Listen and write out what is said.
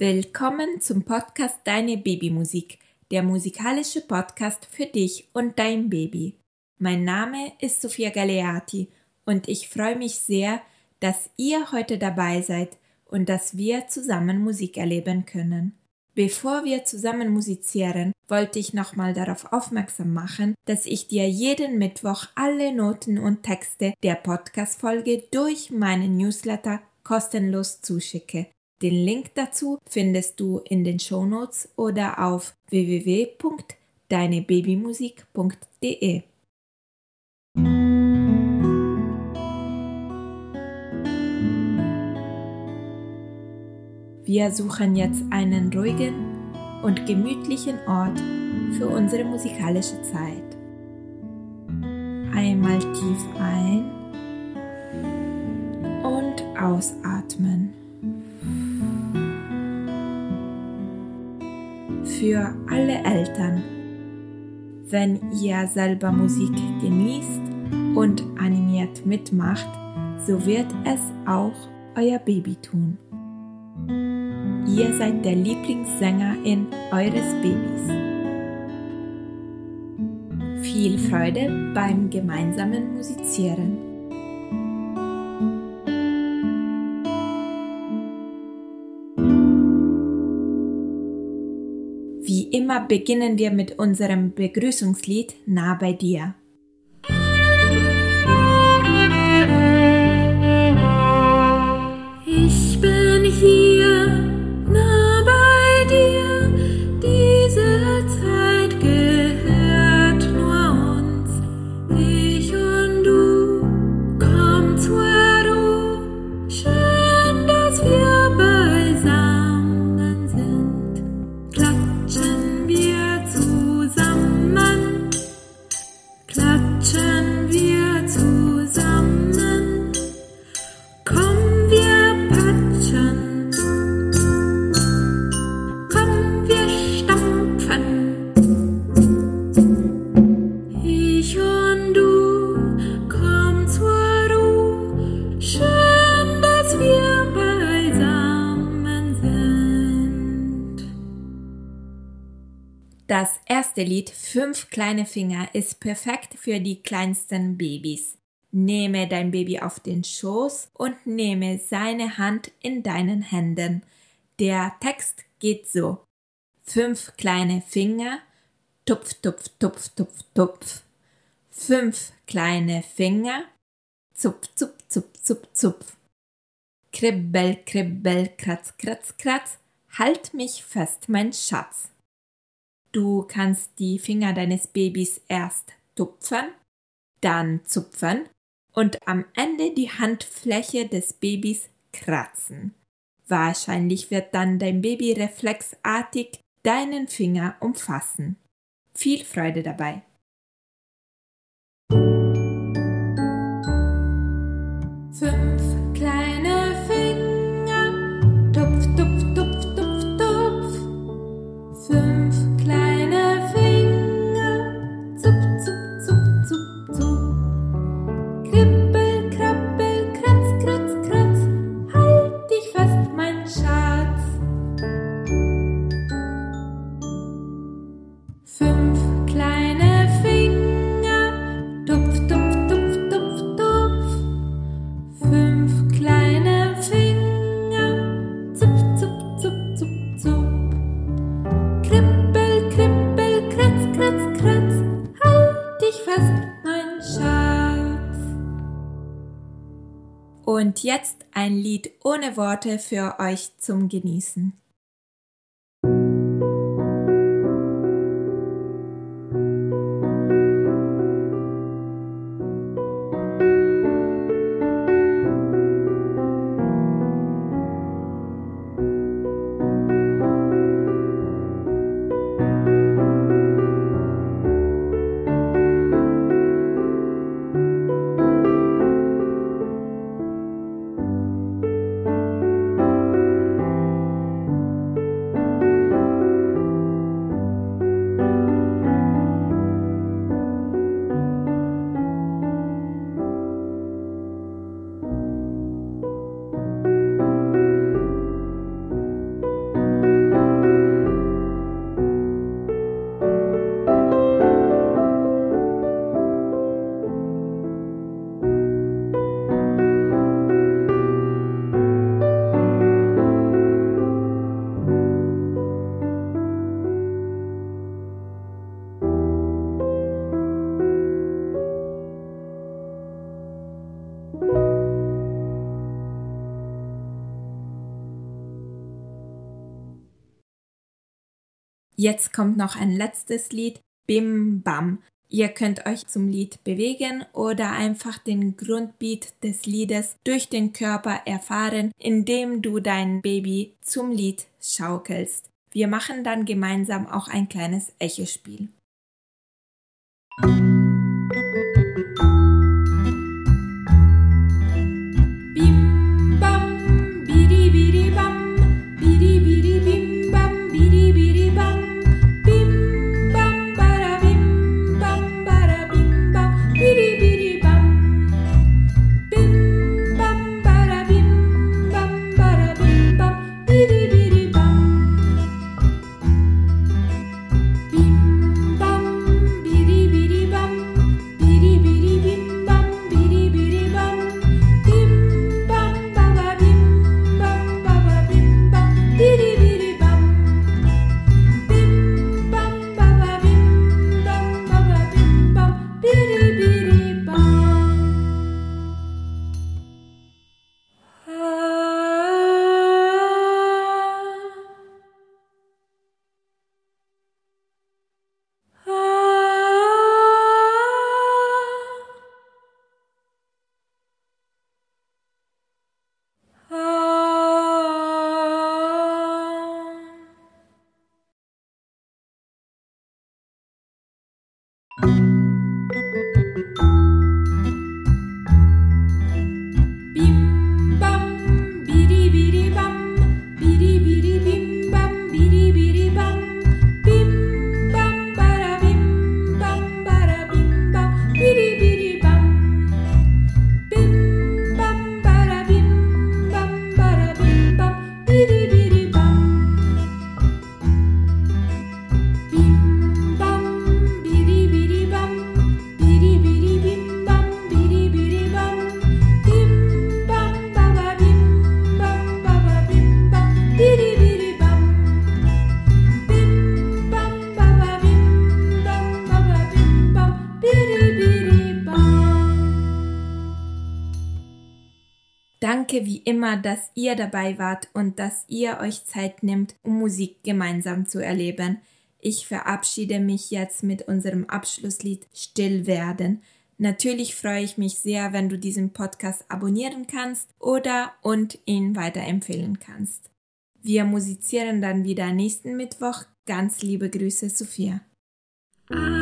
Willkommen zum Podcast Deine Babymusik, der musikalische Podcast für dich und dein Baby. Mein Name ist Sophia Galeati und ich freue mich sehr, dass ihr heute dabei seid und dass wir zusammen Musik erleben können. Bevor wir zusammen musizieren, wollte ich nochmal darauf aufmerksam machen, dass ich dir jeden Mittwoch alle Noten und Texte der Podcast-Folge durch meinen Newsletter kostenlos zuschicke. Den Link dazu findest du in den Shownotes oder auf www.deinebabymusik.de. Wir suchen jetzt einen ruhigen und gemütlichen Ort für unsere musikalische Zeit. Einmal tief ein und ausatmen. Für alle Eltern. Wenn ihr selber Musik genießt und animiert mitmacht, so wird es auch euer Baby tun. Ihr seid der Lieblingssängerin eures Babys. Viel Freude beim gemeinsamen Musizieren. Beginnen wir mit unserem Begrüßungslied Nah bei dir. Das erste Lied Fünf kleine Finger ist perfekt für die kleinsten Babys. Nehme dein Baby auf den Schoß und nehme seine Hand in deinen Händen. Der Text geht so. Fünf kleine Finger, tupf, tupf, tupf, tupf, tupf. Fünf kleine Finger, zupf, zupf, zupf, zupf, zupf. Kribbel, kribbel, kratz, kratz, kratz. Halt mich fest, mein Schatz. Du kannst die Finger deines Babys erst tupfen, dann zupfen und am Ende die Handfläche des Babys kratzen. Wahrscheinlich wird dann dein Baby reflexartig deinen Finger umfassen. Viel Freude dabei! Und jetzt ein Lied ohne Worte für euch zum Genießen. Jetzt kommt noch ein letztes Lied, Bim Bam. Ihr könnt euch zum Lied bewegen oder einfach den Grundbeat des Liedes durch den Körper erfahren, indem du dein Baby zum Lied schaukelst. Wir machen dann gemeinsam auch ein kleines Echospiel. Danke wie immer, dass ihr dabei wart und dass ihr euch Zeit nimmt, um Musik gemeinsam zu erleben. Ich verabschiede mich jetzt mit unserem Abschlusslied Still werden. Natürlich freue ich mich sehr, wenn du diesen Podcast abonnieren kannst oder und ihn weiterempfehlen kannst. Wir musizieren dann wieder nächsten Mittwoch. Ganz liebe Grüße, Sophia. Ah.